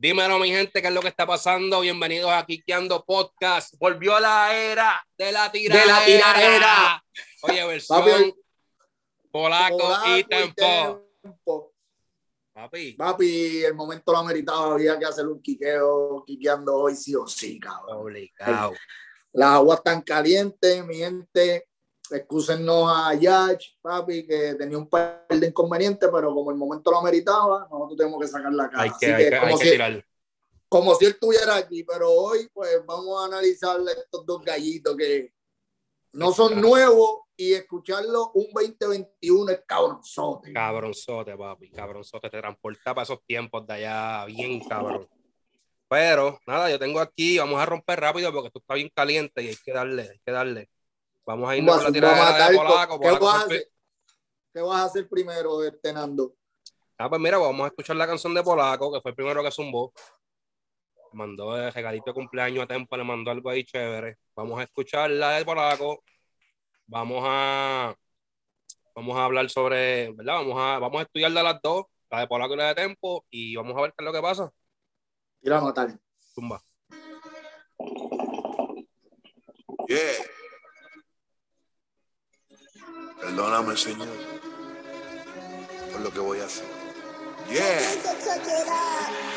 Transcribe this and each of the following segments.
Dímelo, mi gente, qué es lo que está pasando. Bienvenidos a Kikeando Podcast. Volvió la era de la tiradera. De la tiradera. Oye, versión Papi, polaco, Polaco y tempo. tempo. Papi, Papi, el momento lo ameritaba, había que hacer un quiqueo, quiqueando hoy sí o sí, cabrón. obligado. Las aguas están calientes, mi gente. Excúsennos a Yach, papi, que tenía un par de inconvenientes, pero como el momento lo ameritaba, nosotros tenemos que sacar la cara. Hay Así que, hay que, como, hay que si, tirar. como si él estuviera aquí, pero hoy, pues vamos a analizar estos dos gallitos que no son nuevos y escucharlo un 2021 es cabronzote. Cabronzote, papi. Cabronzote. Te transporta para esos tiempos de allá, bien cabrón. Pero, nada, yo tengo aquí, vamos a romper rápido porque esto está bien caliente y hay que darle, hay que darle. Vamos a irnos con la tiradera de Polaco. ¿Qué Polaco vas a hacer? ¿Qué vas a hacer primero, este Nando? Ah, pues mira, vamos a escuchar la canción de Polaco, que fue el primero que zumbó. Mandó el regalito de cumpleaños a Tempo, le mandó algo ahí chévere. Vamos a escuchar la de Polaco. Vamos a vamos a hablar sobre, ¿verdad? Vamos a, vamos a estudiar de las dos, la de Polaco y la de Tempo, y vamos a ver qué es lo que pasa. Tira a matar. Zumba. Yeah. Perdóname, Señor, por lo que voy a hacer. Yeah.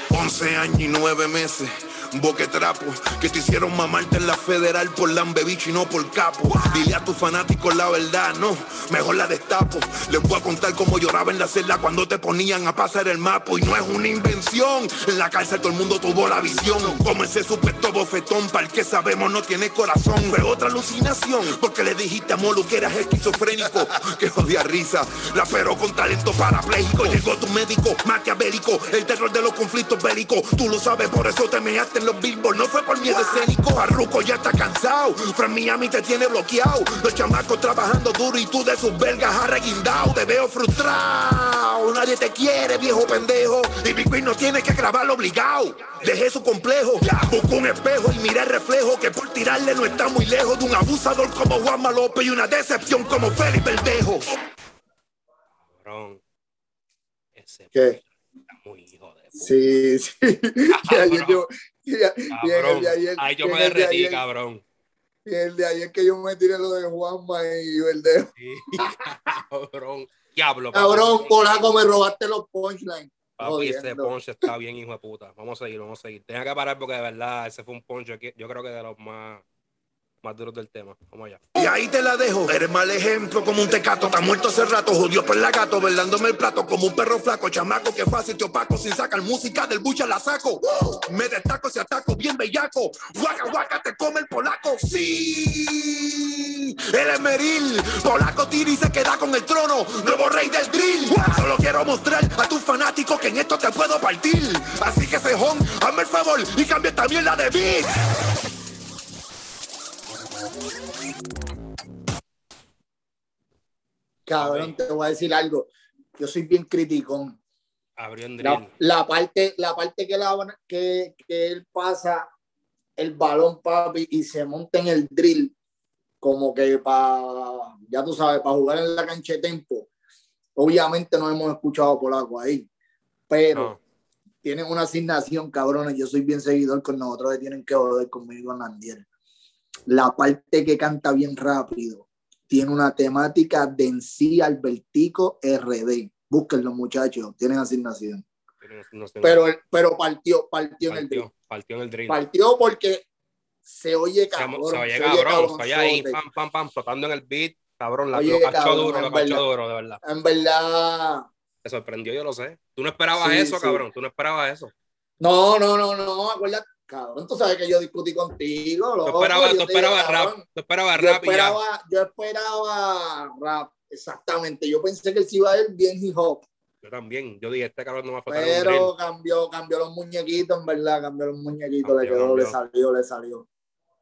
11 años y 9 meses, boquetrapo, que te hicieron mamarte en la federal por Lambebicho y no por capo. Dile a tus fanáticos la verdad, no, mejor la destapo. Les voy a contar cómo lloraba en la celda cuando te ponían a pasar el mapo y no es una invención. En la cárcel todo el mundo tuvo la visión, como ese supuesto bofetón para el que sabemos no tiene corazón. Fue otra alucinación, porque le dijiste a Molu que eras esquizofrénico, que jodía risa, rapero con talento parapléjico. Llegó tu médico maquiavélico, el terror de los conflictos bélicos. Tú lo sabes, por eso te measte en los billboards, no fue por miedo escénico. Barruco ya está cansado, Fran Miami te tiene bloqueado. Los chamacos trabajando duro y tú de sus belgas arreguindado. Te veo frustrado, nadie te quiere, viejo pendejo. Y Big Queen no tiene que grabarlo obligado. Dejé su complejo, busco un espejo y miré el reflejo que por tirarle no está muy lejos de un abusador como Juanma López y una decepción como Felipe Verdejo. Cabrón. Ese ¿Qué? está muy hijo de puta. Sí, sí. Ayer yo- el de me el de derretí, cabrón. y el de ayer que yo me tiré lo de Juanma y Verdejo. Sí, cabrón. Diablo. Cabrón, polaco, me robaste los punchlines. Papi, ese ponche está bien, hijo de puta. Vamos a seguir, vamos a seguir. Tenía que parar porque de verdad ese fue un que yo creo que de los más, más duros del tema. Vamos allá. Y ahí te la dejo. Eres mal ejemplo como un tecato. Está muerto hace rato. Jodió por la gato. Velándome el plato como un perro flaco. Chamaco que fácil te opaco. Sin sacar música del bucha la saco. Me destaco si ataco bien bellaco. Guaca, guaca, te come el polaco. Sí. Él es Meril. Polaco tira y se queda con el trono. Nuevo rey del drill. Solo quiero mostrar a tus fanáticos que en esto te puedo partir. Así que cejón, hazme el favor y cambia también la de beat. Cabrón, te voy a decir algo. Yo soy bien criticón. Abrió en La, drill. la parte, la parte que, la, que, que él pasa el balón, papi, y se monta en el drill, como que para, ya tú sabes, para jugar en la cancha de tempo. Obviamente no hemos escuchado polaco ahí, pero No. tienen una asignación, cabrones. Yo soy bien seguidor con nosotros que tienen que joder conmigo, Nandiel. La parte que canta bien rápido tiene una temática de en sí Albertico RD. Búsquenlo, muchachos, tienen asignación. No- no sé. Pero, pero partió, partió en el drill. partió, en el drill. Partió porque se oye cabrón. se oye se cabrón, se oye ahí, pam, pam, pam, flotando en el beat. Cabrón, la, Oye, lo cachó duro, lo cachó duro, de verdad. En verdad, Te sorprendió, yo lo sé. Tú no esperabas Sí, eso, sí. cabrón. Tú no esperabas eso. no, no, no, no, acuérdate, cabrón, tú sabes que yo discutí contigo, Tú loco, esperabas, yo digo, esperabas rap. Tú Yo rap y ya. esperaba, yo esperaba rap, exactamente. Yo pensé que él se iba a ir bien hip hop, Yo también. Yo dije, este cabrón no va a pero cambió, cambió los muñequitos, en verdad, cambió los muñequitos, le Cambió, quedó, le salió, le salió.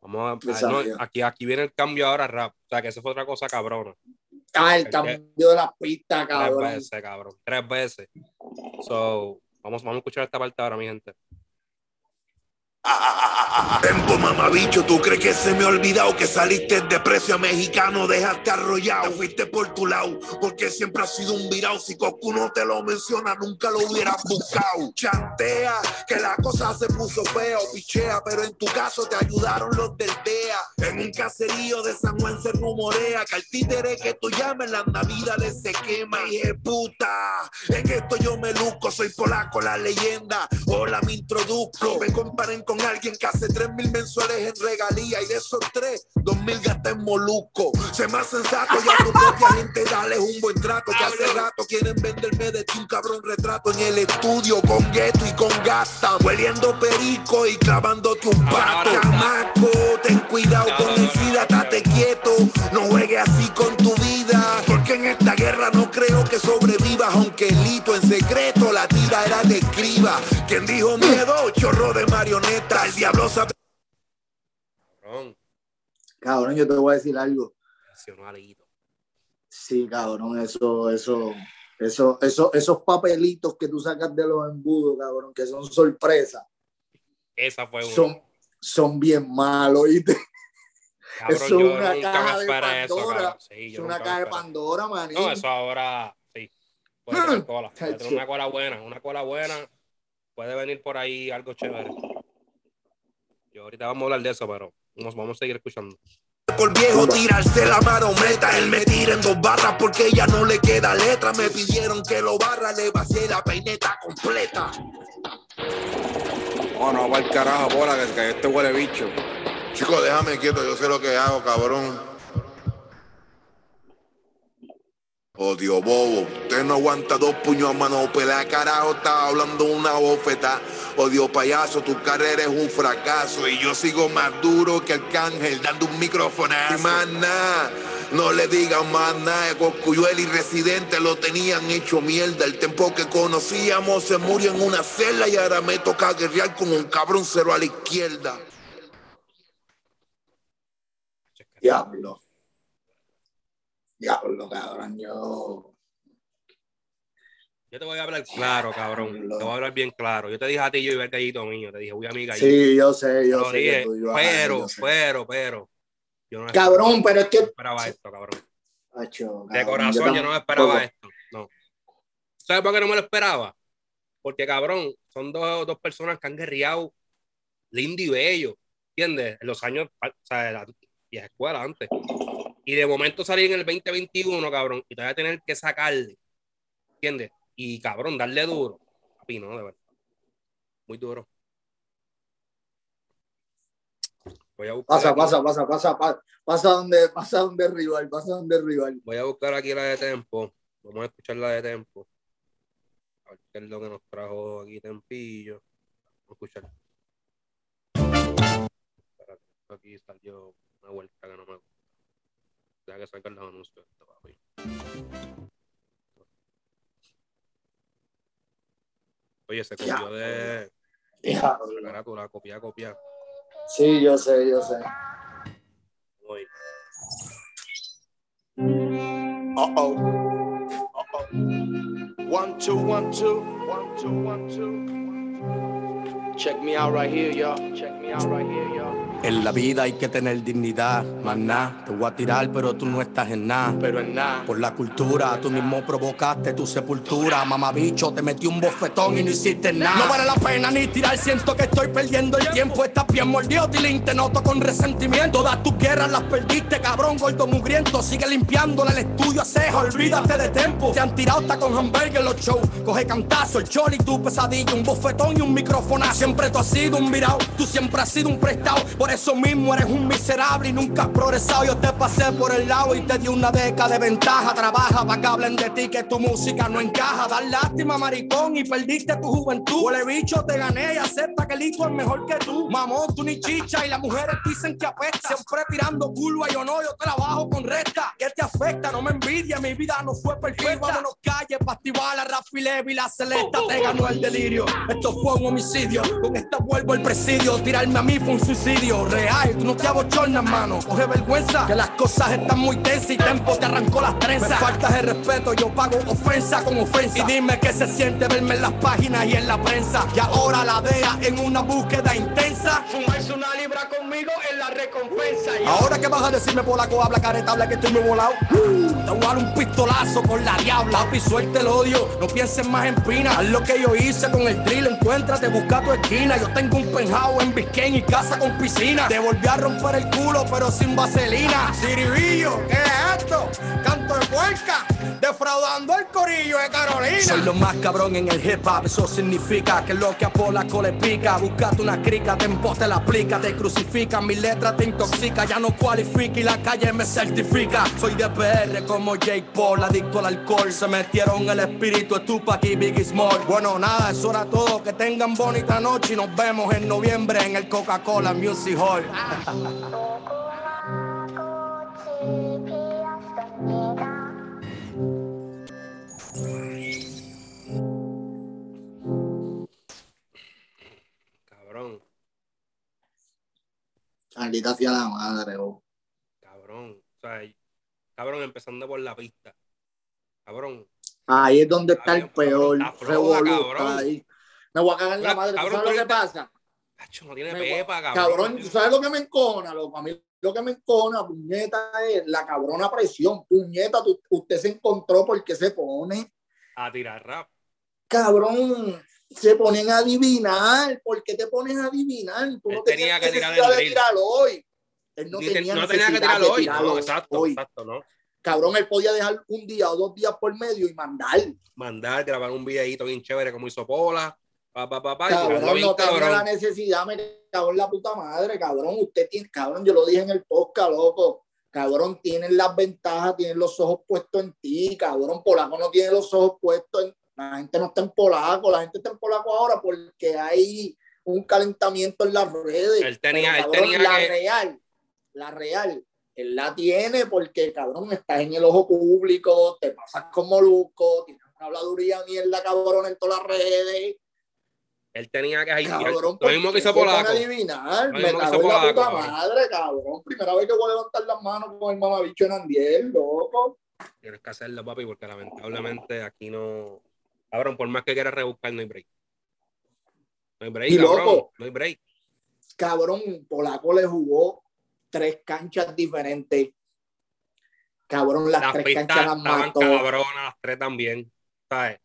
Vamos a, Le ah, no, aquí, aquí viene el cambio ahora rap. O sea, que eso fue otra cosa cabrona. Ah, el Es que- cambio de las pistas, Tres cabrón. veces, cabrón. Tres veces. So, vamos, vamos a escuchar esta parte ahora, mi gente. Tempo mamabicho, ¿tú crees que se me ha olvidado que saliste de precio mexicano? Dejaste arrollado, fuiste por tu lado, porque siempre has sido un virao. Si Cocu no te lo menciona, nunca lo hubieras buscado. Chantea, que la cosa se puso fea o pichea, pero en tu caso te ayudaron los del DEA. En un caserío de San Juan se rumorea que al títere que tú llames la navidades se quema. Y puta, en esto yo me luzco, soy polaco, la leyenda. Hola, me introduzco, me comparen con alguien que hace 3 mil mensuales en regalía y de esos tres, 2 mil gasta en molusco. Se más sensato y a tu propia gente dale un buen trato. Que hace rato quieren venderme de ti un cabrón retrato en el estudio con gueto y con gasta. Hueliendo perico y clavándote un pato. Chamaco, ten cuidado con el SIDA, estate quieto. No juegues así con tu vida. Porque en esta guerra no creo que sobrevivas. Aunque el hito en secreto la tira era de escriba. Quien dijo miedo, chorro de marioneta. El diablo sabe. Cabrón, Cabrón, yo te voy a decir algo. Sí, cabrón, eso, eso, eso, eso, esos papelitos que tú sacas de los embudos, cabrón, que son sorpresas, Esa fue una. son, son bien malos, ¿oíste? Cabrón, eso es yo una nunca caja me de esperé eso, Pandora. cabrón. Sí, Es una caja de. Pandora, maní. No, eso ahora sí. Puede tener cola. Puede tener una cola buena. Una cola buena. Puede venir por ahí algo chévere. Yo ahorita vamos a hablar de eso, pero vamos, vamos a seguir escuchando. Por viejo tirarse la marometa, él me tira en dos barras porque ya no le queda letra. Me pidieron que lo barra, le vacié la peineta completa. No, no, va el carajo, bola, que, que este huele bicho. Chico, déjame quieto, yo sé lo que hago, cabrón. Odio bobo, usted no aguanta dos puños a mano, pelea carajo, está hablando una bofeta. Odio payaso, tu carrera es un fracaso y yo sigo más duro que Arcángel dando un microfonazo. Y más nada, no le digan más nada, Coscuyuel y Residente lo tenían hecho mierda. El tiempo que conocíamos se murió en una celda y ahora me toca guerrear con un cabrón cero a la izquierda. Diablo. Diablo, cabrón, yo. Yo te voy a hablar claro, cabrón. Te voy a hablar bien claro. Yo te dije a ti, yo iba el gallito mío. Te dije, voy a mi gallito. Sí, yo sé, yo sé. dije, tú a- pero, yo sé. pero, pero. Yo no Cabrón, pero es que. esperaba esto, cabrón. Acho, De cabrón, corazón, yo no me esperaba esto. No. ¿Sabes por qué no me lo esperaba? Porque, cabrón, son dos, dos personas que han guerreado lindo y bello. ¿Entiendes? En los años, o sea, la vieja escuela antes. Y de momento salir en el 2021, cabrón, y todavía tener que sacarle. ¿Entiendes? Y, cabrón, darle duro. Papi, no, de verdad. Muy duro. Voy a buscar. Pasa, pasa, pasa, pasa, pasa, pasa donde, pasa donde el rival, pasa donde el rival. Voy a buscar aquí la de Tempo. Vamos a escuchar la de Tempo. A ver qué es lo que nos trajo aquí Tempillo. Vamos a escuchar. Aquí salió una vuelta que no me gusta. Deja que sacar los anuncios de esto, papi. Oye, se copió de Diablo. carátula, copia, copia. Sí, yo sé, yo sé. Oye, Uh oh. Uh oh. One, two, one, two. One, two, one, two. Check me out right here, y'all. Check me out right here, y'all. En la vida hay que tener dignidad, más nada. Te voy a tirar, pero tú no estás en nada. Pero en nada. Por la cultura, tú mismo provocaste tu sepultura. Mamabicho, te metí un bofetón y no hiciste nada. No vale la pena ni tirar, siento que estoy perdiendo el tiempo. Estás bien mordido, Tilín, te noto con resentimiento. Todas tus guerras las perdiste, cabrón, gordo mugriento. Sigue limpiándole el estudio a ceja, olvídate de tiempo. Te han tirado hasta con hamburger los shows. Coge cantazo, el choli, tu pesadilla, un bofetón y un micrófono. Siempre tú has sido un virado, tú siempre has sido un prestado. Por eso mismo eres un miserable y nunca has progresado. Yo te pasé por el lado y te di una década de ventaja. Trabaja para que hablen de ti, que tu música no encaja. Dar lástima, maricón, y perdiste tu juventud. Huele bicho, te gané y acepta que el hijo es mejor que tú. Mamón, tú ni chicha y las mujeres dicen que apesta. Siempre tirando curva y yo no, yo trabajo con recta. ¿Qué te afecta? No me envidia, mi vida no fue perfecta. Vámonos calle, pa' activar la Rafi Levi, la celesta. Te ganó el delirio. Esto fue un homicidio. Con esta vuelvo al presidio. Tirarme a mí fue un suicidio. Mano. Real, tú no te abochornas, mano. Coge vergüenza, que las cosas están muy tensas y Tempo te arrancó las trenzas. Me faltas el respeto, yo pago ofensa con ofensa. Y dime qué se siente verme en las páginas y en la prensa. Y ahora la DEA en una búsqueda intensa. Fumarse una libra conmigo la recompensa. Ahora que vas a decirme polaco, habla careta, habla que estoy muy volado. Te voy un pistolazo con la diabla. Papi, suelte el odio, no pienses más en pina. Haz lo que yo hice con el drill, encuéntrate, busca tu esquina. Yo tengo un penthouse en Biscayne y casa con piscina. Te volví a romper el culo, pero sin vaselina. Ciribillo, ¿qué es esto? Canto de puerca, defraudando el corillo de Carolina. Soy lo más cabrón en el hip hop, eso significa que lo que a Polaco le pica. Buscate una crica, te la aplica, te crucifica. Mi letra te intoxica, ya no cualifica y la calle me certifica. Soy de PR como Jake Paul, adicto al alcohol. Se metieron el espíritu de Tupac y Biggie Small. Bueno, nada, eso era todo. Que tengan bonita noche y nos vemos en noviembre en el Coca-Cola Music Hall. Maldita sea la madre, oh. cabrón. O sea, cabrón, empezando por la pista. Cabrón, Ahí es donde está el peor está floja, revolú, cabrón. está ahí. Me voy a cagar en la madre. ¿Tú cabrón, sabes lo que pasa? No tiene Me pepa, cabrón. Cabrón, ¿tú sabes lo que me encona? Lo, a mí lo que me encona, puñeta, es la cabrona presión. Puñeta, tú- usted se encontró porque se pone. A tirar rap. Cabrón, se ponen a adivinar. ¿Por qué te pones a adivinar? Tú Él no tenía tenías que tirar el de tirarlo hoy. Él no Ni tenía no tenía que tirarlo hoy. tirarlo No, exacto, hoy. exacto, no. Cabrón, él podía dejar un día o dos días por medio y mandar. Mandar, grabar un videito bien chévere como hizo Pola. Pa, pa, pa, Cabrón, bien, no tenía cabrón. la necesidad, me cago en la puta madre, cabrón. Usted tiene, cabrón, yo lo dije en el podcast, loco. Cabrón, tienen las ventajas, tienen los ojos puestos en ti, cabrón. Polaco no tiene los ojos puestos en. La gente no está en polaco, la gente está en polaco ahora porque hay un calentamiento en las redes. Él tenía- Pero, él cabrón, tenía la que- real, la real, él la tiene porque, cabrón, estás en el ojo público, te pasas con Molusco, tienes una habladuría mierda, cabrón, en todas las redes. Él tenía que. Cabrón, Lo mismo que hizo ¿por qué se Polaco. adivinar? Me en la puta cabrón. madre, cabrón. Primera vez que voy a levantar las manos con el mamabicho en Andiel, loco. Tienes que hacerlo, papi, porque lamentablemente aquí no. Cabrón, por más que quieras rebuscar, no hay break. No hay break, Y cabrón. loco. No hay break. Cabrón, Polaco le jugó tres canchas diferentes. Cabrón, las, Las tres pistas canchas las mató. cabronas, las tres también. ¿Sabes?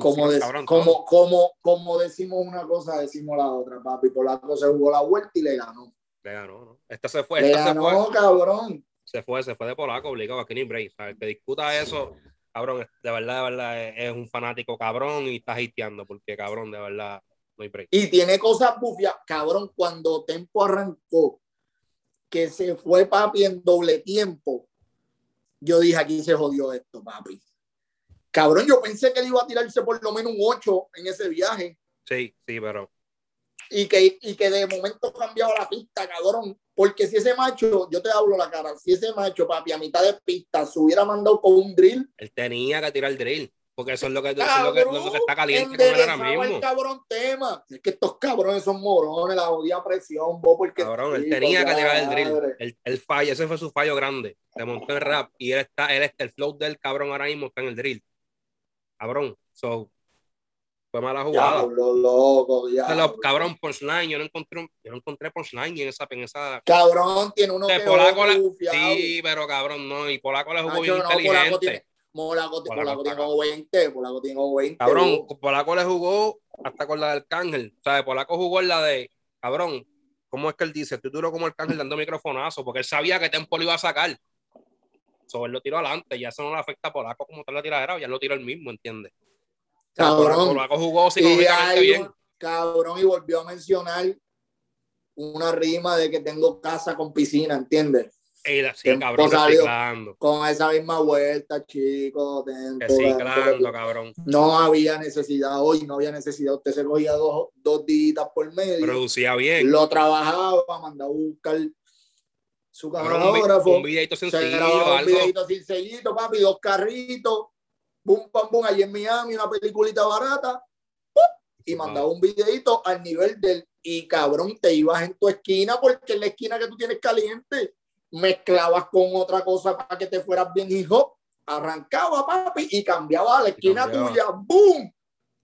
Como, de- cabrón, como, como, como decimos una cosa, decimos la otra, papi. Polaco se jugó la vuelta y le ganó. Le ganó, ¿no? Esta se fue, Le esta se fue. ganó, cabrón. se fue, se fue de polaco, obligado, aquí ni break. ¿sabes? Que discuta eso, cabrón, de verdad, de verdad, es, un fanático cabrón y está hateando, porque cabrón, de verdad, no hay break. Y tiene cosas bufias. Cabrón, cuando Tempo arrancó, que se fue papi en doble tiempo, yo dije, aquí se jodió esto, papi. Cabrón, yo pensé que él iba a tirarse por lo menos un 8 en ese viaje Sí, sí, pero y que, y que de momento cambiaba la pista, cabrón. Porque si ese macho, yo te hablo la cara, si ese macho, papi, a mitad de pista se hubiera mandado con un drill, él tenía que tirar el drill, porque eso es lo que, eso es lo que, lo que está caliente con ahora mismo. el cabrón tema. Es que estos cabrones son morones, la jodida presión, vos, porque. Cabrón, él tenía que tirar el drill. El, el fallo, ese fue su fallo grande. Se montó en rap y él está, él está, el flow del cabrón ahora mismo está en el drill. Cabrón, so, fue mala jugada. Diablo, loco, los- cabrón, punchline, yo no encontré, un- yo no encontré punchline en esa, en esa. Cabrón, tiene uno que Polaco bufiado. Sí, pero cabrón, no, y Polaco le jugó Nacho, bien no, inteligente. tiene, Polaco, Polaco Polaco tiene como 20, Polaco tiene como 20. Cabrón. Polaco le jugó hasta con la del Cángel. O sea, Polaco jugó en la de, cabrón, ¿cómo es que él dice? Estoy duro como el Cángel dando microfonazo, porque él sabía que Tempo lo iba a sacar. So, él lo tiró adelante, ya eso no le afecta a Polaco como tal la tiradera, ya lo tiró él mismo, ¿entiendes? Cabrón. Y bien. cabrón, volvió a mencionar una rima de que tengo casa con piscina, ¿entiendes? Ey, sí, cabrón, salió. Con esa misma vuelta, chicos. Tempo, Reciclando, cabrón. No había necesidad hoy, no había necesidad. Usted se cogía dos, dos días por medio, Producía bien. lo trabajaba, mandaba a buscar su un, camarógrafo. un videito se sencillo, grababa un videito sin sellito, papi, dos carritos, boom, pam, boom, allí en Miami, una peliculita barata, ¡pum! y mandaba un videito al nivel del y cabrón, te ibas en tu esquina porque en la esquina que tú tienes caliente mezclabas con otra cosa para que te fueras bien hijo, arrancaba papi y cambiaba a la esquina cambiaba. tuya, ¡boom!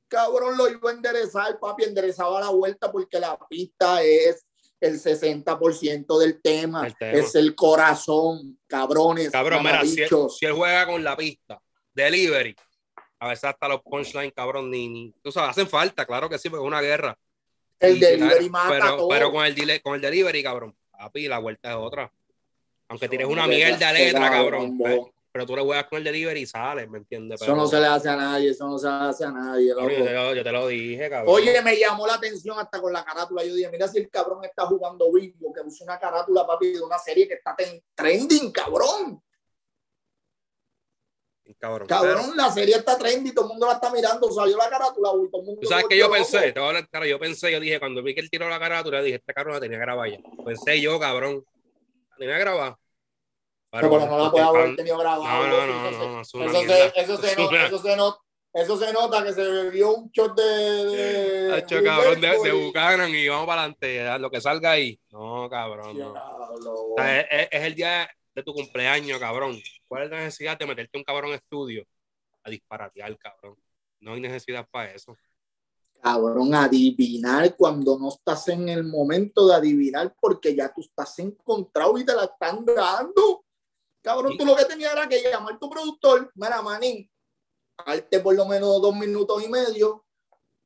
Cabrón, lo iba a enderezar, papi, enderezaba la vuelta porque la pista es el 60% del tema, El tema. es el corazón, cabrones, Cabrón, mira, si él, si él juega con la pista, delivery, a veces hasta los punchlines, cabrón, ni, ni, tú sabes, hacen falta, claro que sí, porque es una guerra. el Y- delivery mata pero, todo. pero con el, con el delivery, cabrón, papi, la vuelta es otra. Aunque tienes una mierda letra, cabrón, cabrón, pero, tú le juegas con el delivery y sales, ¿me entiendes? Eso no se le hace a nadie, eso no se le hace a nadie. Yo, te lo, yo te lo dije, cabrón. Oye, me llamó la atención hasta con la carátula. Yo dije, mira si el cabrón está jugando bingo, que usa una carátula, papi, de una serie que está trending, cabrón. Cabrón. Cabrón, la serie está trending, todo el mundo la está mirando, salió la carátula, todo el mundo. Tú sabes que yo pensé, loco. te voy a hablar claro, yo pensé, yo dije, cuando vi que él tiró la carátula, dije, este cabrón la tenía grabada ya. Pensé yo, cabrón, la tenía grabada. Pero, pero no la puede haber tenido grabado. No, no, no, eso se- no, Eso se, eso, se Es nota, eso, se nota, eso se nota que se bebió un shot de. de Hacho, cabrón, de, de y- Buchanan y vamos para adelante, lo que salga ahí. No, cabrón, no. Diablo. O sea, es, es- es el día de tu cumpleaños, cabrón. ¿Cuál es la necesidad de meterte un cabrón estudio a disparatear, cabrón? No hay necesidad para eso. Cabrón, adivinar cuando no estás en el momento de adivinar porque ya tú estás encontrado y te la están dando. Cabrón, Sí. tú lo que tenías era que llamar a tu productor, mira, manín, arte por lo menos dos minutos y medio,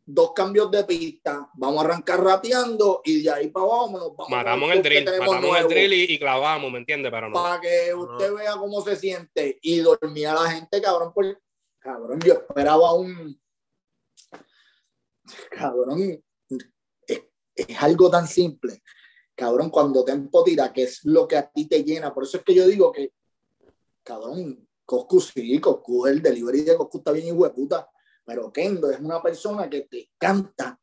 dos cambios de pista, vamos a arrancar rapeando y de ahí para abajo nos vamos Matamos el drill, matamos el drill y, y clavamos, ¿me entiendes? Pero no. Para que usted vea cómo se siente y dormía la gente, cabrón, por... cabrón, yo esperaba un cabrón, es, es algo tan simple. Cabrón, cuando Tempo tira, que es lo que a ti te llena. Por eso es que yo digo que, cabrón, Coscu sí, Coscu, el delivery de Coscu está bien hijo de puta. Pero Kendo es una persona que te canta,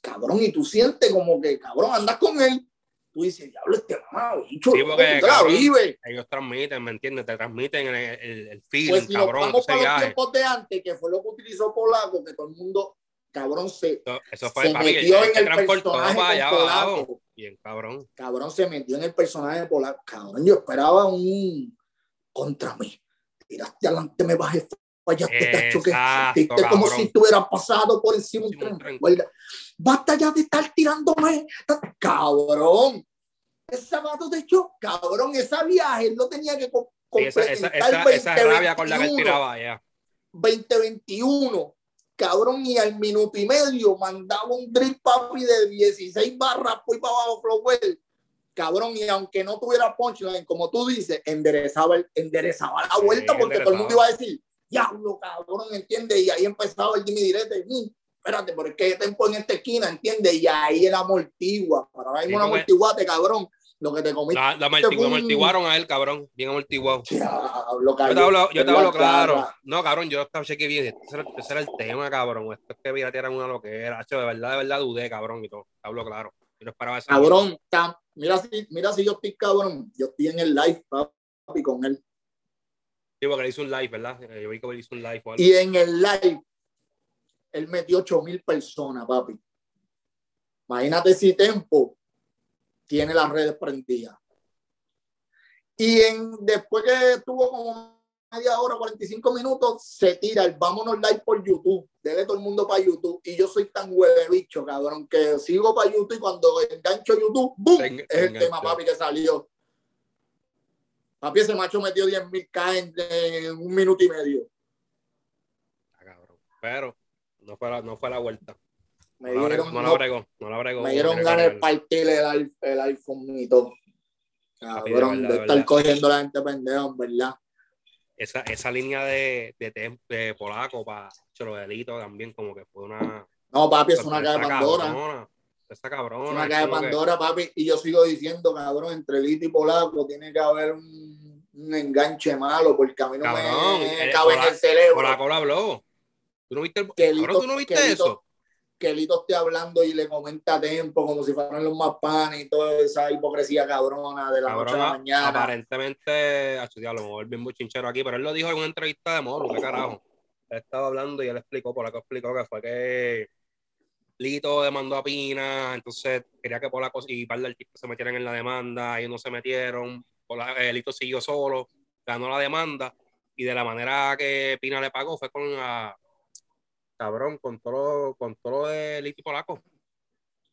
cabrón, y tú sientes como que, cabrón, andas con él. Tú dices, diablo, este mamá, bicho, Sí, porque, cabrón, vives. Ellos transmiten, ¿me entiendes? Te transmiten el, el, el feeling, Pues si cabrón, vamos para los viaje. tiempos de antes, que fue lo que utilizó Polaco, que todo el mundo, cabrón, se, Eso, eso fue se metió en el personaje para allá abajo. Polaco. Bien, cabrón. cabrón se metió en el personaje de Polaco. Cabrón, yo esperaba un contra mí. Tiraste adelante, me bajé, fallaste, cacho, que viste como si estuviera pasado por encima de un tren. tren. Recuerda, Basta ya de estar tirándome. Cabrón. Ese vato de hecho, cabrón, ese viaje lo tenía que co- Sí, esa, esa, esa, esa rabia con la que él 2021. tiraba allá. 2021. Cabrón, y al minuto y medio mandaba un drill papi de 16 barras ahí para abajo, Flowell. Cabrón, y aunque no tuviera punchline, como tú dices, enderezaba, el- enderezaba la Sí, vuelta porque todo el mundo iba enderezaba. a decir, diablo, cabrón, ¿entiendes? Y ahí empezaba el Jimmy Direte, "Mm, espérate, es que tempo en esta esquina, ¿entiendes? Y ahí el amortigua, para mismo Sí, un porque- amortiguate, cabrón, lo que te comiste. La, la amortiguaron a él, cabrón. Bien amortiguado. Diablo, Yo te hablo, yo te hablo claro. cara. No, cabrón, yo estaba cheque bien. Ese era, ese era el tema, cabrón. Esto es que piratearan una loquera. Hacho, de verdad, de verdad dudé, cabrón, y todo. Te hablo claro. Yo no esperaba. Cabrón, mira si, mira si yo estoy cabrón, yo estoy en el live, papi, con él. Sí, porque le hizo un live, ¿verdad? Yo vi que le hizo un live o algo. Y en el live, él metió 8 mil personas, papi. Imagínate si Tempo tiene las redes prendidas. Y en, después que estuvo como media hora, 45 minutos, se tira el vámonos live por YouTube. Dele todo el mundo para YouTube. Y yo soy tan huele bicho, cabrón, que sigo para YouTube y cuando engancho YouTube, ¡boom! Es el tema, papi, que salió. Papi, ese macho metió 10 mil K en, en un minuto y medio. Ah, cabrón. Pero no fue la, no fue la vuelta. Me No la bregó, dieron, no la no- bregó. No la bregó. me dieron ganas de partir el, el iPhone y todo. Cabrón, de de estar cogiendo la gente pendeja, en verdad. Esa, esa línea de, de, polaco para Cholo Delito también, como que fue una. No, papi, es una de Pandora. Cabrona, Esa cabrona. Es una caja de que- Pandora, papi. Y yo sigo diciendo, cabrón, entre Lito y Polaco tiene que haber un, un enganche malo, porque a mí no Cabrón, me eh, cabe en el cerebro. Polaco lo habló. ¿Tú no viste, el... Que cabrón, Lito- ¿tú no viste que Lito- eso? Que Lito esté hablando y le comenta a Tempo como si fueran los más panes y toda esa hipocresía cabrona de la noche a Cabrón, la mañana. aparentemente, a lo mejor bien bochinchero aquí, pero él lo dijo en una entrevista de Moro, qué carajo. Él estaba hablando y él explicó, Polaco explicó que fue que Lito demandó a Pina, entonces quería que Polaco y par de artistas se metieran en la demanda, ellos no se metieron, eh, Lito siguió solo, ganó la demanda, y de la manera que Pina le pagó fue con la, cabrón, con todo, con todo lo de Lito y Polaco,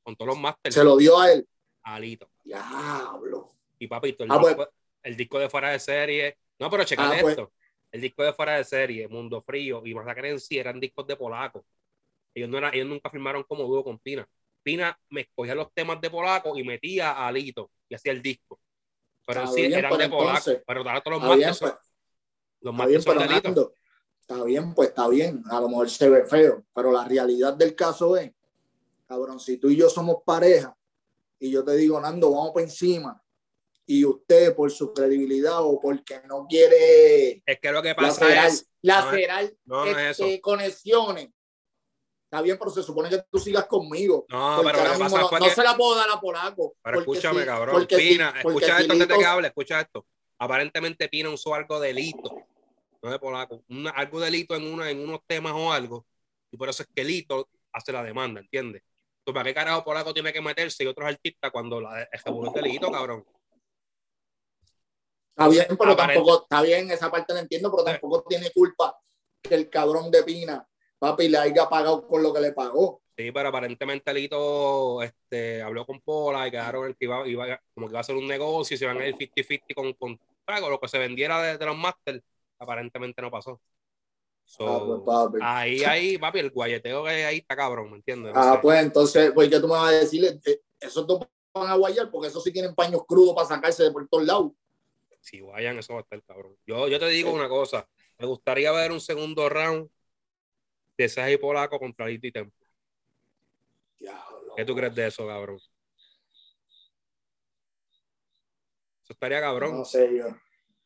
con todos los masters, Se lo dio a él. a Lito. Diablo. Y papito, el, Ah, pues- disco, el disco de fuera de serie. No, pero checate Ah, pues. esto. El disco de fuera de serie, Mundo Frío y Masacre en sí eran discos de Polaco. Ellos, no eran, ellos nunca firmaron como dúo con Pina. Pina me escogía los temas de Polaco y metía a Alito y hacía el disco. Pero Está sí bien, eran pero de Polaco. entonces- Pero ahora todos los pues, los está bien, masters son pero de Alito. Nando, está bien, pues está bien. A lo mejor se ve feo, pero la realidad del caso es, cabrón, si tú y yo somos pareja y yo te digo, Nando, vamos por encima, y usted por su credibilidad o porque no quiere Es que lo que pasa lacerar, es. lacerar no, no es este, conexiones. Está bien, pero se supone que tú sigas conmigo. No, pero ahora mismo no, se la puedo dar a Polaco. Pero escúchame, si- cabrón. Pina, escucha esto antes de que hable, escucha esto. Aparentemente Pina usó algo de Lito, no de Polaco, una- algo de Lito en, una, en unos temas o algo, y por eso es que Lito hace la demanda, ¿entiendes? Entonces, ¿para qué carajo Polaco tiene que meterse y otros artistas cuando la el revolución de Lito, cabrón? Está bien, pero Aparente- tampoco, está bien, esa parte la entiendo, pero tampoco tiene culpa que el cabrón de Pina, papi, le haya pagado con lo que le pagó. Sí, pero aparentemente Lito este, habló con Pola y quedaron que iba, iba- como que iba a hacer un negocio y se iban a ir 50-50 con, con, con lo que se vendiera de, de los masters. Aparentemente no pasó. So, Ah, pues, papi. Ahí, ahí, papi, el guayeteo que hay ahí está cabrón, ¿me entiendes? No Ah, sé. pues entonces, pues, ¿qué tú me vas a decir? Eh, Esos dos van a guayar porque esos sí tienen paños crudos para sacarse de por todos lados. Si vayan, eso va a estar cabrón. Yo, yo te digo una cosa. Me gustaría ver un segundo round de Sergio Polaco contra Tempo. Diablo. ¿Qué tú crees de eso, cabrón? Eso estaría cabrón. No sé yo. Eso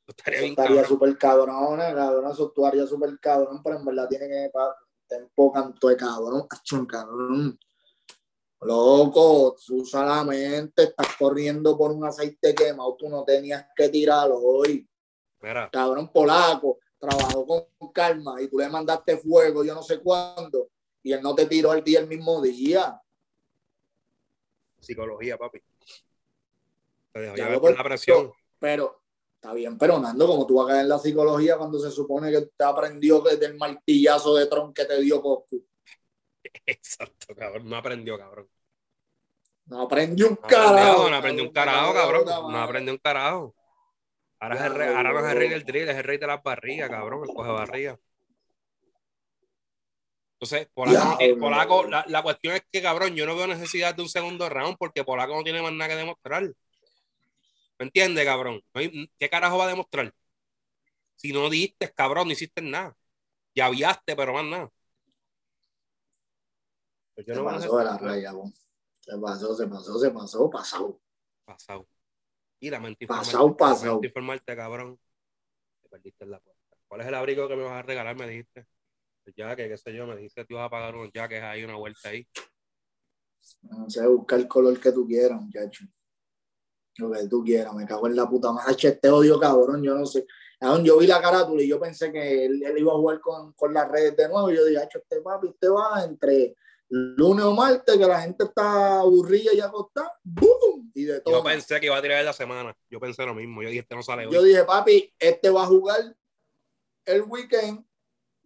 estaría Eso estaría súper cabrón, cabrón. Eso estaría súper cabrón, pero en verdad tiene que tempo canto de cabrón. Achón, cabrón. Loco, tú solamente estás corriendo por un aceite quemado. Tú no tenías que tirarlo hoy. Mira, Cabrón polaco. Trabajó con calma y tú le mandaste fuego, yo no sé cuándo. Y él no te tiró el día el mismo día. psicología, papi. Te dejó Ya lo por la presión. Pero está bien, pero Nando, como tú vas a caer en la psicología cuando se supone que te aprendió desde el martillazo de Tron que te dio Coscu. Exacto, cabrón. No aprendió, cabrón. No aprendió un carajo. no aprendió un carajo, cabrón. No aprendió un carajo. Ahora, es el rey, ahora no es el rey del drill, es el rey de las barrigas, cabrón. El coge barriga. Entonces, Polaco, tiene- loco. Polaco la, la cuestión es que, cabrón, yo no veo necesidad de un segundo round porque Polaco no tiene más nada que demostrar. ¿Me entiendes, cabrón? ¿Qué carajo va a demostrar? Si no diste, cabrón, no hiciste nada. Ya aviaste, pero más nada. Pues yo Se no pasó de la raya. Se pasó, se pasó, se pasó, pasado. Pasado. Y Pasado, informarte, pasado. lamento informarte, cabrón. Te perdiste en la puerta. ¿Cuál es el abrigo que me vas a regalar? Me dijiste. El jaque, qué sé yo, me dijiste que te ibas a pagar unos jaques ahí, una vuelta ahí. No sé, busca el color que tú quieras, muchacho. Lo que tú quieras, me cago en la puta madre. Este odio, cabrón, yo no sé. Yo vi la carátula y yo pensé que él, él iba a jugar con, con las redes de nuevo. Y yo dije, "Acho, este papi, este va entre lunes o martes, que la gente está aburrida y acostada. ¡Bum! Y de todo. Yo pensé que iba a tirar la semana. Yo pensé lo mismo. Yo dije, este no sale hoy. Yo dije, papi, este va a jugar el weekend,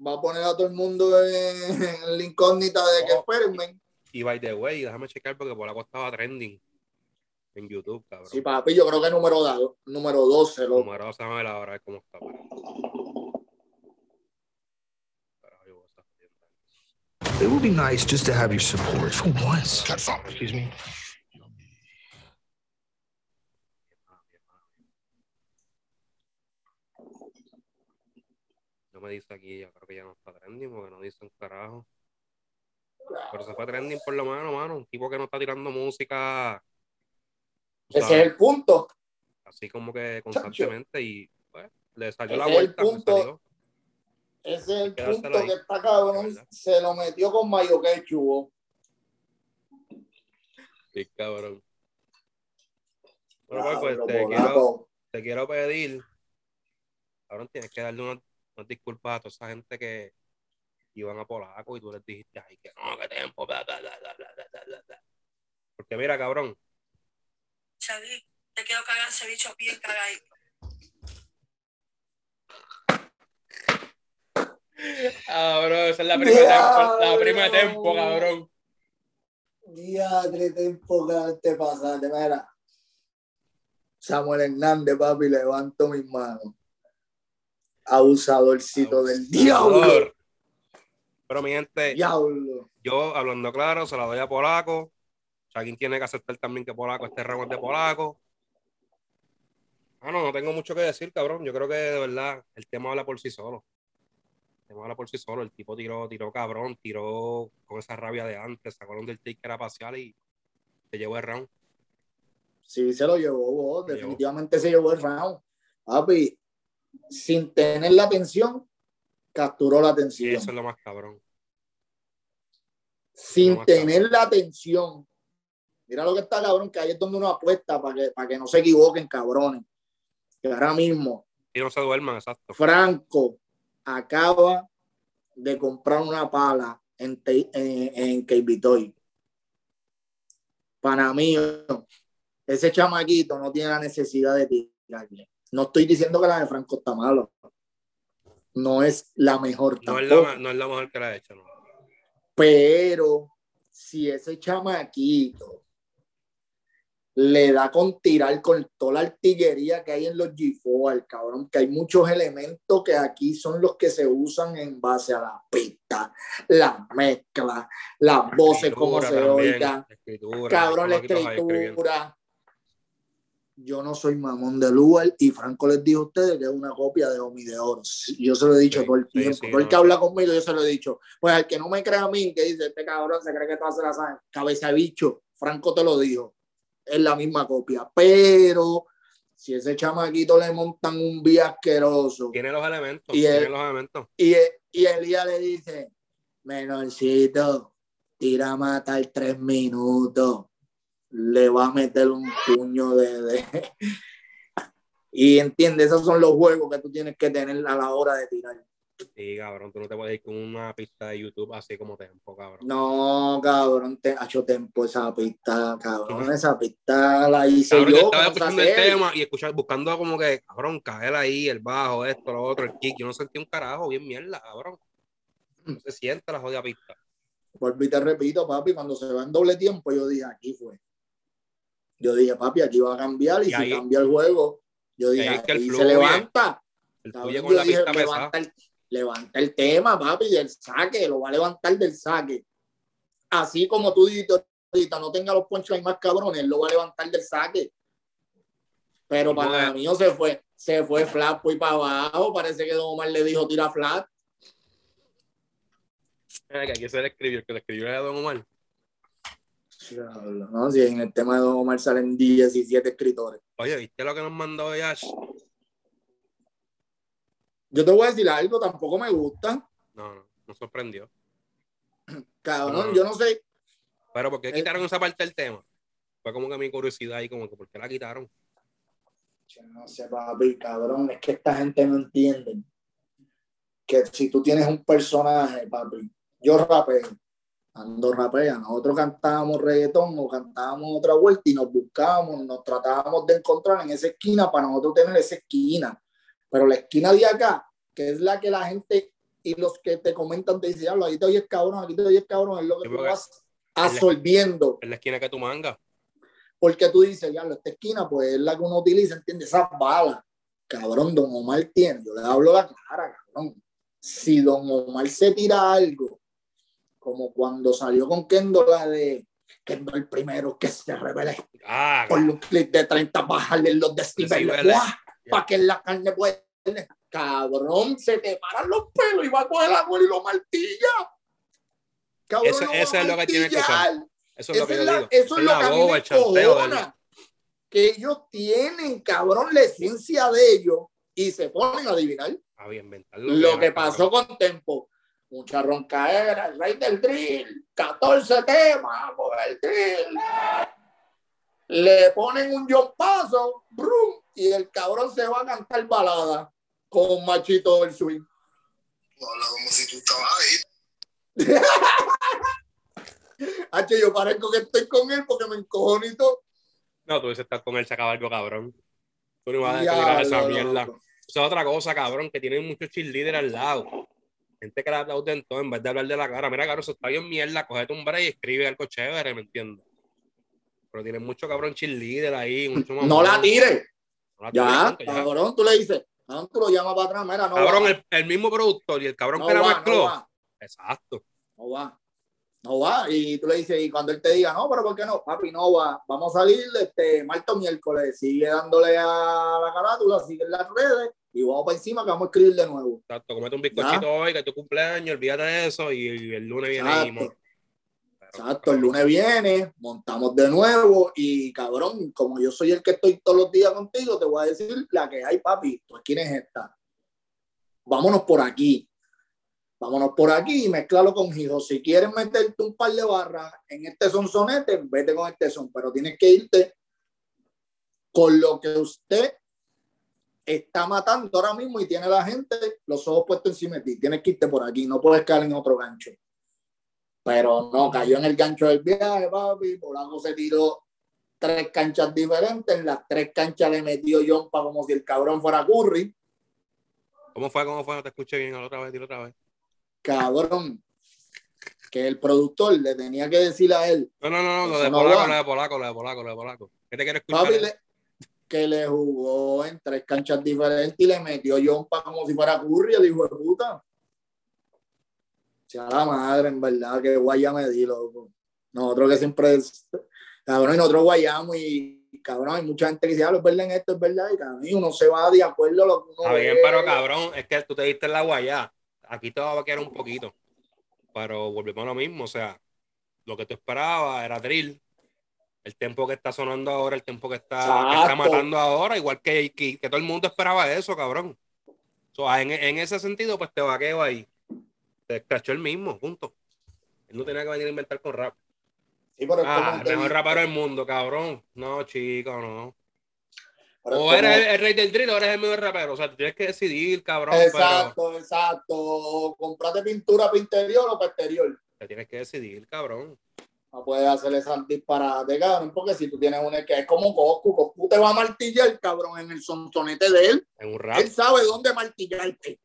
va a poner a todo el mundo en, en la incógnita de que Oh. espérenme. Y by the way, déjame checar porque por la estaba trending en YouTube, cabrón. Sí, papi, yo creo que número, da- número 12, loco. Número dos, déjame ver ahora a ver cómo está. para. Carajo, yo voy a estar jodiendo. It would be nice just to have your support for once. Excuse me. No me dice aquí, yo creo que ya no está trending porque no dice un carajo. Pero se fue trending por lo menos, mano. Un tipo que no está tirando música. Ese sabes, es el punto. Así como que constantemente y pues, le salió la Ese es el vuelta. punto. Ese es el punto que está cabrón. Se lo metió con mayo quechubo. Sí, cabrón. Bueno, pues, Marco, claro, te, quiero, te quiero, pedir, cabrón, tienes que darle unas, disculpas a toda esa gente que iban a polaco y tú les dijiste, ay, que no, que tiempo, bla, bla, bla, bla, bla, bla, bla. Porque mira, cabrón. Te quiero cagar ese bicho bien cagadito. Cabrón, esa es la primera tempo, la primera tempo, cabrón. Diadre, tempo que te pasaste, mira. Samuel Hernández, papi, levanto mis manos. Abusadorcito del diablo. Abusador. Pero mi gente, Diablo. yo hablando claro, se la doy a Polaco. Alguien tiene que aceptar también que Polaco, este ramo es de Polaco. Ah, no, no tengo mucho que decir, cabrón. Yo creo que de verdad el tema habla por sí solo. Tema habla por sí solo. El tipo tiró, tiró cabrón, tiró con esa rabia de antes, sacó un del take que era parcial y se llevó el round. Sí, se lo llevó. Se definitivamente se llevó el round. Papi, sin tener la atención, capturó la Y atención. eso es lo más cabrón. sin más tener la atención. Mira lo que está cabrón, que ahí es donde uno apuesta para que, para que no se equivoquen, cabrones. Que ahora mismo Y no se duerman, exacto. Franco acaba de comprar una pala en, en, en KB Toy. Para mí, ese chamaquito no tiene la necesidad de tirarle. No estoy diciendo que la de Franco está malo. No es la mejor No es la, no es la mejor que la ha hecho, no. Pero si ese chamaquito le da con tirar con toda la artillería que hay en los G4, cabrón, que hay muchos elementos que aquí son los que se usan en base a la pista, la mezcla, las voces como se oigan, cabrón, la escritura. Yo no soy mamón de Lugar y Franco les dijo a ustedes que es una copia de Omi de Oro. Yo se lo he dicho Sí, todo el tiempo. sí, todo el que habla conmigo, yo se lo he dicho. Pues al que no me crea a mí, que dice, este cabrón se cree que tú haces la sabe. Cabeza bicho, Franco te lo dijo. Es la misma copia. Pero si ese chamaquito le montan un vía asqueroso Tiene los elementos, Y tiene el- los elementos. y, y Elías le dice, menorcito, tira a matar tres minutos, le va a meter un puño de... de- Y entiende, esos son los juegos que tú tienes que tener a la hora de tirar. Sí, cabrón, tú no te puedes ir con una pista de YouTube así como tempo, cabrón. No, cabrón, te ha hecho tiempo esa pista, cabrón, esa pista la hice Cabrón, yo yo. estaba escuchando el tema y escuchar, buscando como que, cabrón, caer ahí, el bajo, esto, lo otro, el kick. Yo no sentí un carajo, bien mierda, cabrón. No se siente la jodida pista. Y te repito, papi, cuando se va en doble tiempo, yo dije, aquí fue. Yo dije, papi, aquí va a cambiar y, Y si cambia el juego, yo dije, ahí es que el aquí fluye. se levanta. El yo con la dije, pista pesada. el, levanta el tema, papi, del saque, lo va a levantar del saque. Así como tú dijiste ahorita, no tenga los punchlines más cabrones, lo va a levantar del saque. Pero para Bueno. mí se fue, se fue flat y para abajo, parece que Don Omar le dijo tira flat. Que aquí se le escribió, el que le escribió era Don Omar. No, si en el tema de Don Omar salen 17 escritores. Oye, ¿viste lo que nos mandó Yash? Yo te voy a decir algo, tampoco me gusta. No, no, nos sorprendió. Cabrón, No. yo no sé. Pero ¿por qué Eh. quitaron esa parte del tema? Fue como que mi curiosidad y como que ¿por qué la quitaron? Yo no sé, papi, cabrón, es que esta gente no entiende que si tú tienes un personaje, papi, yo rapeo, ando rapea, nosotros cantábamos reggaetón o cantábamos otra vuelta y nos buscábamos, nos tratábamos de encontrar en esa esquina para nosotros tener esa esquina. Pero la esquina de acá, que es la que la gente y los que te comentan te dicen, "Diablo, aquí te oyes cabrón, aquí te oyes cabrón, es lo que tú vas absorbiendo. En la esquina que tu manga. Porque tú dices, ya, esta esquina, pues es la que uno utiliza, ¿entiendes? Esas balas. Cabrón, Don Omar tiene, yo le hablo la cara, cabrón. Si Don Omar se tira algo, como cuando salió con Kendo la de Kendo el primero que se revele Ah, con un clip de 30, bajarle los decibeles, Decibeles. para que la carne pueda. Cabrón, se te paran los pelos y va a coger la bola y lo martilla. Cabrón, Eso- es lo que tiene que usar. Eso es lo que yo la- digo. eso es lo la que a mí me el. Que ellos tienen, cabrón, la esencia de ellos y se ponen a adivinar bien, lo que pasó cabrón. con Tempo. Mucha roncaera, el rey del drill, 14 temas por el drill. Le ponen un John Paso, brum, y el cabrón se va a cantar balada con Machito del Swing. Habla como si tú estabas ahí. Hacho, yo parezco que estoy con él porque me encojono y todo. No, tú dices estar con él, se acaba algo cabrón. Tú no vas a dejar esa mierda. loco. Esa es otra cosa, cabrón, que tienen muchos cheerleaders al lado. Gente que le aplauden todo en vez de hablar de la cara. Mira, cabrón, eso está bien mierda. Cogete un break y escribe algo chévere, ¿me entiendes? Pero tienen mucho cabrón cheerleader ahí. Mucho No la tires. Ya, cabrón, tú le dices, cabrón, tú lo llamas para atrás, mira, no Cabrón, va. el, el mismo productor y el cabrón no que la va, no va, Exacto. no va. No va. Y tú le dices, y cuando él te diga, no, pero ¿por qué no? Papi, no va. Vamos a salir este martes o miércoles. Sigue dándole a la carátula, sigue en las redes y vamos para encima que vamos a escribir de nuevo. Exacto. Comete un bizcochito hoy, que es tu cumpleaños, olvídate de eso y, y el lunes viene. Exacto. mon. Pero, Exacto, el lunes viene, montamos de nuevo y cabrón, como yo soy el que estoy todos los días contigo, te voy a decir la que hay, papi. ¿Tú quién es esta? Vámonos por aquí. Vámonos por aquí y mezclalo con Hijo. Si quieres meterte un par de barras en este sonsonete, vete con este son, pero tienes que irte con lo que usted está matando ahora mismo y tiene la gente los ojos puestos encima de ti. Tienes que irte por aquí, no puedes caer en otro gancho. Pero no, cayó en el gancho del viaje, papi. Por algo se tiró tres canchas diferentes. En las tres canchas le metió Jompa como si el cabrón fuera Curry. ¿Cómo fue? ¿Cómo fue? No te escuché bien. Otra vez, dilo otra vez. Cabrón. Que el productor le tenía que decir a él, No, no, no, no, lo de no polaco, lo de polaco, lo de polaco, lo de polaco. ¿Qué te quiere escuchar? papi, le- que le jugó en tres canchas diferentes y le metió Jompa como si fuera Curry, el hijo de puta. Sea la madre, en verdad, que guaya me di, loco. Nosotros que siempre cabrón, y nosotros guayamos y, cabrón, hay mucha gente que dice, ah, es verdad en esto, es verdad, y cabrón, uno se va de acuerdo a lo que uno Está bien, ve. pero cabrón, es que tú te diste en la guayá. Aquí te va a quedar un poquito. Pero volvemos a lo mismo, o sea, lo que tú esperabas era drill. El tiempo que está sonando ahora, el tiempo que está, que está matando ahora, igual que, que, que todo el mundo esperaba eso, cabrón. So, en, en ese sentido, pues te vaqueo ahí. Te escrachó el mismo, punto. Él no tenía que venir a inventar con rap. Sí, pero Ah, el mejor rapero del mundo, cabrón. No, chico, no. pero O como- eres el, el rey del drill o eres el mejor rapero. O sea, tienes que decidir, cabrón. Pero Exacto, exacto. Comprate pintura para interior o para exterior. te tienes que decidir, cabrón. No puedes hacer esa disparate, cabrón, porque si tú tienes una que es como Coscu, Coscu te va a martillar, cabrón, en el sonsonete de él. En un rap. Él sabe dónde martillarte.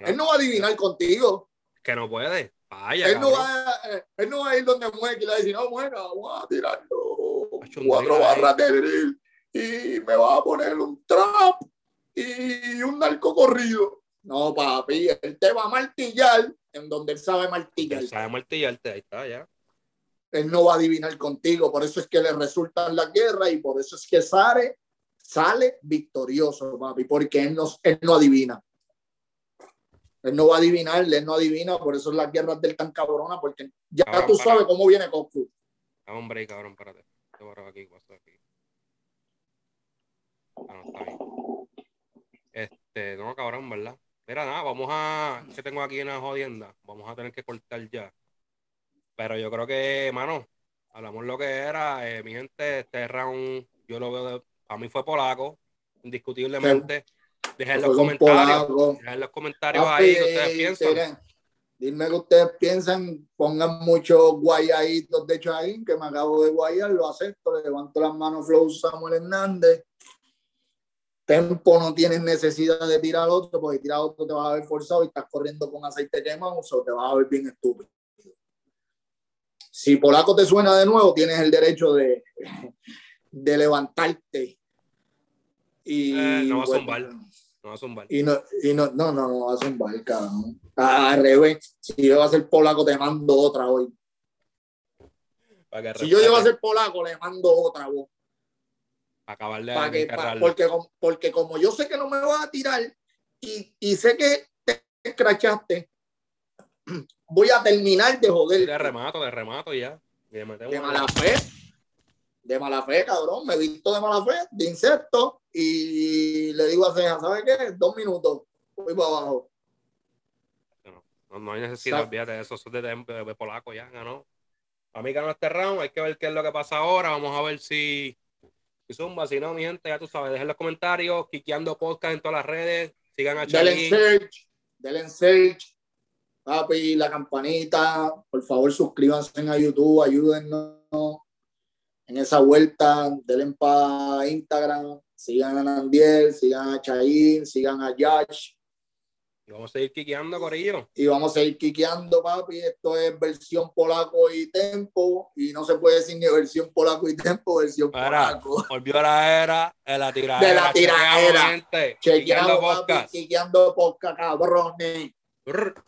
Él no va a adivinar contigo. Que no puede. Vaya, Él no, va, a- él no va a ir donde mueque y le va a decir, no, bueno, vamos a tirarlo cuatro barras de drill y me va a poner un trap y un narco corrido. No, papi, él te va a martillar en donde él sabe martillar. Él sabe martillarte. Ahí está, ya. él no va a adivinar contigo, por eso es que le resultan las guerras y por eso es que sale, sale victorioso, papi, porque él no, él no adivina. Él no va a adivinar, él no adivina, por eso las guerras del tan cabrona, porque ya Cabrón, tú para. sabes cómo viene Goku. Un break, cabrón, espérate. Te borro aquí, aquí. Ah, no, está bien. Este, no, cabrón, ¿verdad? Mira, nada, vamos a. ¿Qué tengo aquí en la jodienda? Vamos a tener que cortar ya. Pero yo creo que, mano, hablamos lo que era. eh, mi gente, este round, yo lo veo de. A mí fue polaco, indiscutiblemente. Dejen los comentarios. Dejen los comentarios Papi, ahí que ustedes piensan. miren, Dime que ustedes piensan, pongan muchos guayaditos de Chaín, que me acabo de guayar, lo acepto, le levanto las manos, Flow Samuel Hernández. Tempo no tienes necesidad de tirar otro, porque tirar otro te vas a ver forzado y estás corriendo con aceite quemado, o te vas a ver bien estúpido. Si Polaco te suena de nuevo, tienes el derecho de, de levantarte. Y, Eh, no va a bueno, zumbar. No va a zumbar. y no, y no, no, no, no, va a zumbar, cabrón. Al revés, si yo voy a ser polaco, te mando otra hoy. Si yo llego a ser polaco, le mando otra voz. acabarle que, pa- porque, como- porque como yo sé que no me vas a tirar y, y sé que te escrachaste, voy a terminar de joder. De remato, de remato y ya. Y De mala fe. De mala fe, cabrón. Me visto de mala fe, de insecto. Y le digo a Ceja, ¿sabes qué? Dos minutos. Voy para abajo. No, no hay necesidad, olvídate de eso, es de, de- de polaco ya, ganó. A mí ganó este round, hay que ver qué es lo que pasa ahora, vamos a ver si, si zumba, si no, mi gente, ya tú sabes, dejen los comentarios, quiqueando podcast en todas las redes, sigan a Denle Charlie, search. Denle search. papi, la campanita. Por favor, suscríbanse a YouTube, ayúdennos en esa vuelta. Denle para Instagram, sigan a Nandiel, sigan a Chaín, sigan a Yash. Y vamos a seguir quiqueando, Corillo. Y vamos a ir quiqueando, papi. Esto es versión polaco y tempo. Y no se puede decir ni versión polaco y tempo, versión Ahora, polaco. volvió la era de la tiradera. De la tiradera. Chequeando, Chequeando papi, podcast. quiqueando podcast, cabrones. Brr.